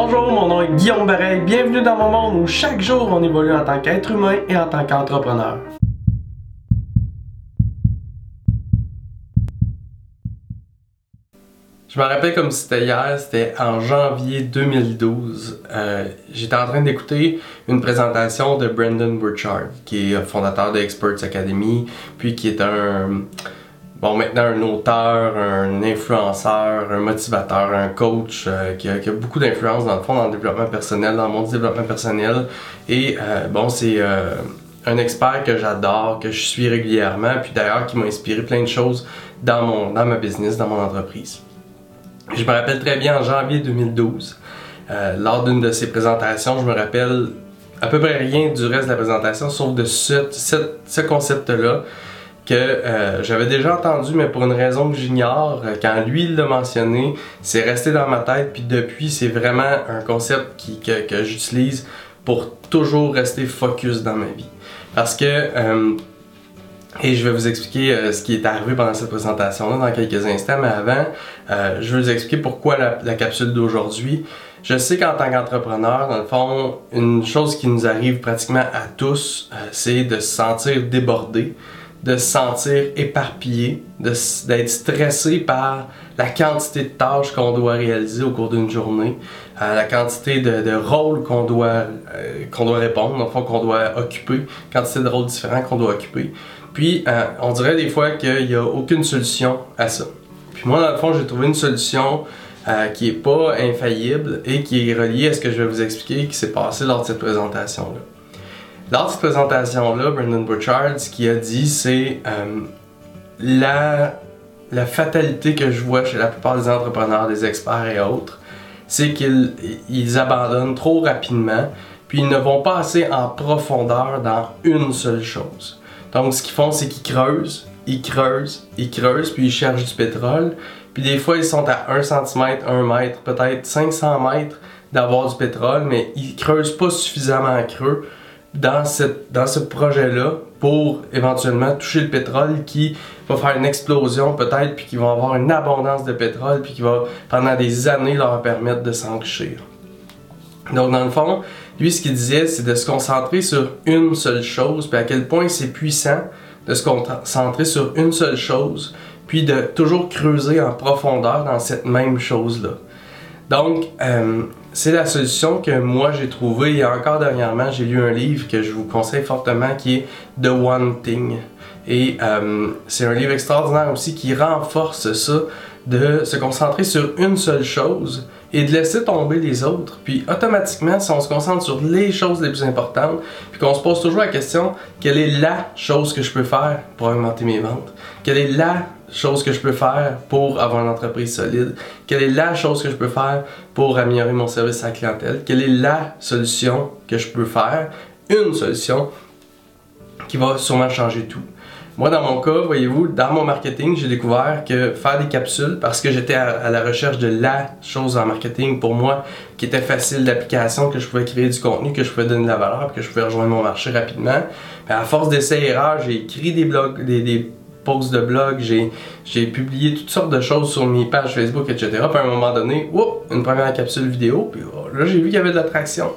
Bonjour, mon nom est Guillaume Bareil. Bienvenue dans mon monde où chaque jour on évolue en tant qu'être humain et en tant qu'entrepreneur. Je me rappelle comme c'était hier, c'était en janvier 2012. Euh, J'étais en train d'écouter une présentation de Brendan Burchard, qui est fondateur de Experts Academy, puis qui est un, bon, maintenant un auteur, un influenceur, un motivateur, un coach, euh, qui, a, beaucoup d'influence dans le fond dans le développement personnel, dans le monde du développement personnel. Et euh, bon, c'est euh, un expert que j'adore, que je suis régulièrement, puis d'ailleurs qui m'a inspiré plein de choses dans, mon, dans ma business, dans mon entreprise. Je me rappelle très bien en janvier 2012, euh, lors d'une de ses présentations, je me rappelle à peu près rien du reste de la présentation, sauf de ce, ce concept-là que euh, j'avais déjà entendu, mais pour une raison que j'ignore, euh, quand lui l'a mentionné, c'est resté dans ma tête, puis depuis, c'est vraiment un concept qui, que, j'utilise pour toujours rester focus dans ma vie. Parce que euh, et je vais vous expliquer ce qui est arrivé pendant cette présentation-là dans quelques instants, mais avant, je vais vous expliquer pourquoi la, la capsule d'aujourd'hui. Je sais qu'en tant qu'entrepreneur, dans le fond, une chose qui nous arrive pratiquement à tous, c'est de se sentir débordé, de se sentir éparpillé, d'être stressé par la quantité de tâches qu'on doit réaliser au cours d'une journée, euh, la quantité de, de rôles qu'on doit, euh, qu'on doit répondre, fond qu'on doit occuper, quantité de rôles différents qu'on doit occuper. Puis, euh, on dirait des fois qu'il n'y a aucune solution à ça. Puis moi, dans le fond, j'ai trouvé une solution qui n'est pas infaillible et qui est reliée à ce que je vais vous expliquer qui s'est passé lors de cette présentation-là. Lors de cette présentation-là, Brendan Burchard, ce qu'il a dit, c'est euh, la, fatalité que je vois chez la plupart des entrepreneurs, des experts et autres, c'est qu'ils ils abandonnent trop rapidement, puis ils ne vont pas assez en profondeur dans une seule chose. Donc, ce qu'ils font, c'est qu'ils creusent, ils creusent, ils creusent, puis ils cherchent du pétrole. Puis des fois, ils sont à 1 cm, 1 mètre, peut-être 500 mètres d'avoir du pétrole, mais ils creusent pas suffisamment creux dans, dans ce projet-là pour éventuellement toucher le pétrole qui va faire une explosion peut-être, puis qui va avoir une abondance de pétrole, puis qui va pendant des années leur permettre de s'enrichir. Donc dans le fond, lui ce qu'il disait, c'est de se concentrer sur une seule chose, puis à quel point c'est puissant de se concentrer sur une seule chose, puis de toujours creuser en profondeur dans cette même chose-là. Donc, euh, c'est la solution que moi j'ai trouvée. Et encore dernièrement, j'ai lu un livre que je vous conseille fortement qui est The One Thing. Et euh, c'est un livre extraordinaire aussi qui renforce ça, de se concentrer sur une seule chose et de laisser tomber les autres. Puis automatiquement, si on se concentre sur les choses les plus importantes, puis qu'on se pose toujours la question, quelle est la chose que je peux faire pour augmenter mes ventes? Quelle est la chose que je peux faire pour avoir une entreprise solide? Quelle est la chose que je peux faire pour améliorer mon service à la clientèle? Quelle est la solution que je peux faire? Une solution qui va sûrement changer tout. Moi, dans mon cas, voyez-vous, dans mon marketing, j'ai découvert que faire des capsules, parce que j'étais à, la recherche de la chose en marketing pour moi qui était facile d'application, que je pouvais créer du contenu, que je pouvais donner de la valeur, que je pouvais rejoindre mon marché rapidement. Mais à force d'essais et erreurs, j'ai écrit des blogs, des de blog, j'ai publié toutes sortes de choses sur mes pages Facebook, etc. Puis à un moment donné, une première capsule vidéo, puis oh, là j'ai vu qu'il y avait de l'attraction.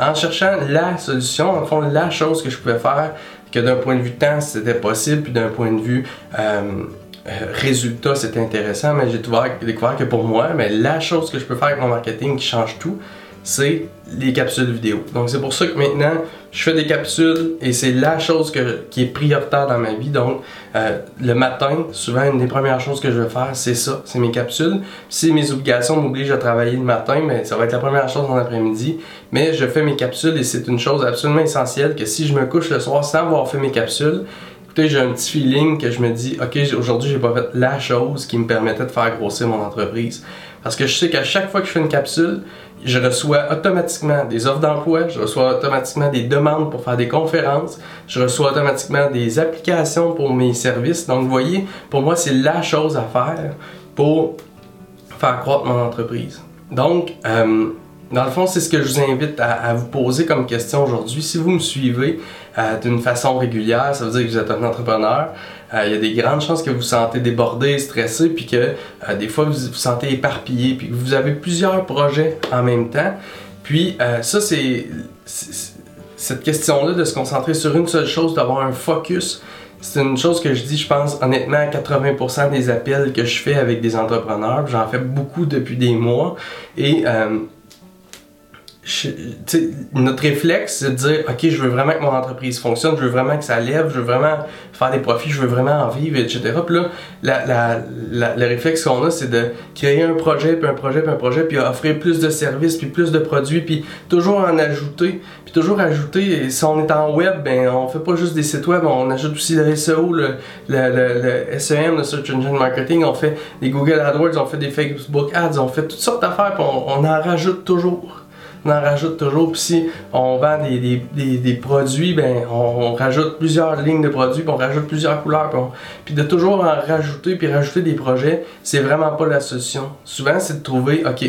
En cherchant la solution, en fond, la chose que je pouvais faire, que d'un point de vue temps, c'était possible, puis d'un point de vue euh, euh, résultat, c'était intéressant, mais j'ai découvert que pour moi, mais la chose que je peux faire avec mon marketing qui change tout, c'est les capsules vidéo. Donc c'est pour ça que maintenant je fais des capsules et c'est la chose qui est prioritaire dans ma vie. Donc euh, le matin, souvent une des premières choses que je vais faire, c'est ça, c'est mes capsules. Si mes obligations m'obligent à travailler le matin, mais ça va être la première chose dans l'après-midi. Mais je fais mes capsules et c'est une chose absolument essentielle que si je me couche le soir sans avoir fait mes capsules, écoutez, j'ai un petit feeling que je me dis, ok, aujourd'hui j'ai pas fait la chose qui me permettait de faire grossir mon entreprise. Parce que je sais qu'à chaque fois que je fais une capsule, je reçois automatiquement des offres d'emploi, je reçois automatiquement des demandes pour faire des conférences, je reçois automatiquement des applications pour mes services. Donc, vous voyez, pour moi, c'est la chose à faire pour faire croître mon entreprise. Donc, euh, dans le fond, c'est ce que je vous invite à, vous poser comme question aujourd'hui. Si vous me suivez euh, d'une façon régulière, ça veut dire que vous êtes un entrepreneur. Euh, il y a des grandes chances que vous vous sentez débordé, stressé, puis que euh, des fois vous vous sentez éparpillé, puis que vous avez plusieurs projets en même temps. Puis ça, c'est cette question-là de se concentrer sur une seule chose, d'avoir un focus. C'est une chose que je dis, je pense, honnêtement, à 80% des appels que je fais avec des entrepreneurs. J'en fais beaucoup depuis des mois. Et notre réflexe, c'est de dire, OK, je veux vraiment que mon entreprise fonctionne, je veux vraiment que ça lève, je veux vraiment faire des profits, je veux vraiment en vivre, etc. Puis là, la, la, le réflexe qu'on a, c'est de créer un projet, puis un projet, puis un projet, puis offrir plus de services, puis plus de produits, puis toujours en ajouter, puis toujours ajouter. si on est en web, ben on fait pas juste des sites web, on ajoute aussi le SEO, le, le, SEM, le Search Engine Marketing, on fait des Google AdWords, on fait des Facebook Ads, on fait toutes sortes d'affaires, puis on en rajoute toujours on en rajoute toujours. Puis si on vend des, produits, ben on, rajoute plusieurs lignes de produits, puis on rajoute plusieurs couleurs. Puis, de toujours en rajouter, puis rajouter des projets, c'est vraiment pas la solution. Souvent, c'est de trouver, OK,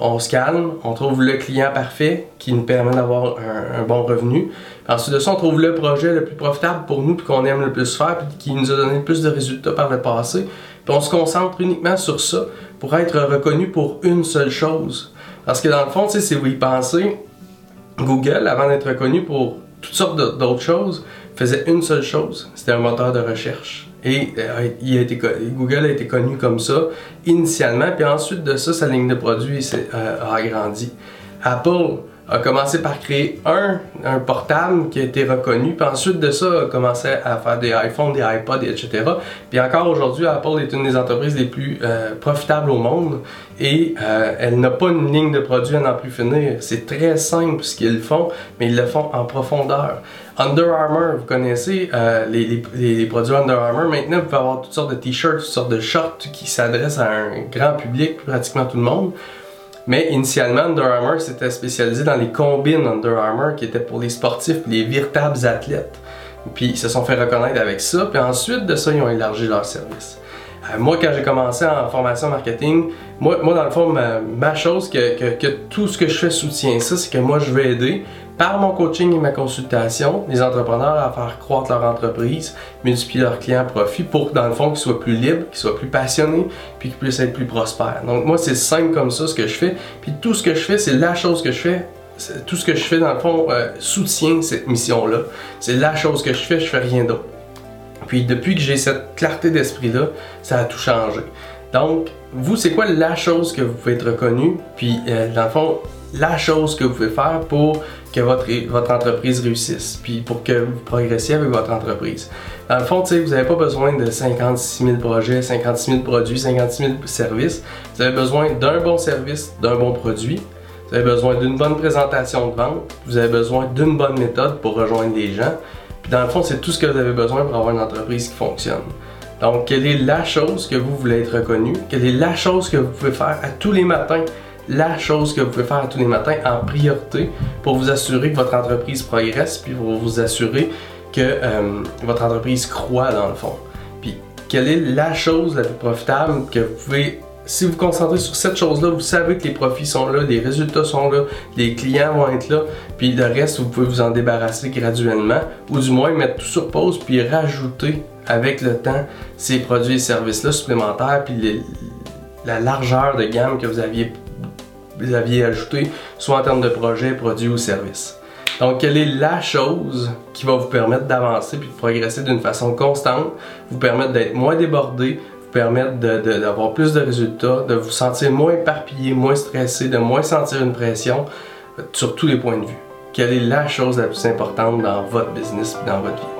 on se calme, on trouve le client parfait qui nous permet d'avoir un, bon revenu. ensuite de ça, on trouve le projet le plus profitable pour nous, puis qu'on aime le plus faire, puis qui nous a donné le plus de résultats par le passé. Puis on se concentre uniquement sur ça pour être reconnu pour une seule chose. Parce que dans le fond, si vous y pensez, Google, avant d'être reconnu pour toutes sortes d'autres choses, faisait une seule chose, c'était un moteur de recherche. Et euh, il a été, Google a été connu comme ça initialement, puis ensuite de ça, sa ligne de produits euh, a agrandi. Apple, a commencé par créer un, un portable qui a été reconnu, puis ensuite de ça a commencé à faire des iPhones, des iPods, etc. Puis encore aujourd'hui, Apple est une des entreprises les plus euh, profitables au monde et euh, elle n'a pas une ligne de produits à n'en plus finir. C'est très simple ce qu'ils font, mais ils le font en profondeur. Under Armour, vous connaissez euh, les, les, les, produits Under Armour. Maintenant, vous pouvez avoir toutes sortes de t-shirts, toutes sortes de shorts qui s'adressent à un grand public, pratiquement tout le monde. Mais initialement, Under Armour s'était spécialisé dans les combines Under Armour qui étaient pour les sportifs, les véritables athlètes. Puis ils se sont fait reconnaître avec ça, puis ensuite de ça, ils ont élargi leur service. Euh, moi, quand j'ai commencé en formation marketing, moi, moi dans le fond, ma, chose que, que, que, tout ce que je fais soutient ça, c'est que moi, je veux aider par mon coaching et ma consultation, les entrepreneurs à faire croître leur entreprise, multiplier leurs clients profit pour, dans le fond, qu'ils soient plus libres, qu'ils soient plus passionnés, puis qu'ils puissent être plus prospères. Donc, moi, c'est simple comme ça ce que je fais. Puis tout ce que je fais, c'est la chose que je fais. Tout ce que je fais, dans le fond, euh, soutient cette mission-là. C'est la chose que je fais, je fais rien d'autre. Puis depuis que j'ai cette clarté d'esprit-là, ça a tout changé. Donc, vous, c'est quoi la chose que vous pouvez être reconnu? Puis, euh, dans le fond, la chose que vous pouvez faire pour que votre, entreprise réussisse, puis pour que vous progressiez avec votre entreprise. Dans le fond, vous n'avez pas besoin de 56 000 projets, 56 000 produits, 56 000 services. Vous avez besoin d'un bon service, d'un bon produit. Vous avez besoin d'une bonne présentation de vente. Vous avez besoin d'une bonne méthode pour rejoindre les gens. Puis dans le fond, c'est tout ce que vous avez besoin pour avoir une entreprise qui fonctionne. Donc, quelle est la chose que vous voulez être reconnu? Quelle est la chose que vous pouvez faire à tous les matins la chose que vous pouvez faire tous les matins en priorité pour vous assurer que votre entreprise progresse, puis pour vous assurer que euh, votre entreprise croit dans le fond. Puis, quelle est la chose la plus profitable que vous pouvez si vous vous concentrez sur cette chose-là, vous savez que les profits sont là, les résultats sont là, les clients vont être là, puis le reste, vous pouvez vous en débarrasser graduellement, ou du moins mettre tout sur pause, puis rajouter avec le temps ces produits et services-là supplémentaires, puis la largeur de gamme que vous aviez aviez ajouté, soit en termes de projet, produit ou service. Donc, quelle est la chose qui va vous permettre d'avancer puis de progresser d'une façon constante, vous permettre d'être moins débordé, vous permettre d'avoir plus de résultats, de vous sentir moins éparpillé, moins stressé, de moins sentir une pression euh, sur tous les points de vue? Quelle est la chose la plus importante dans votre business dans votre vie?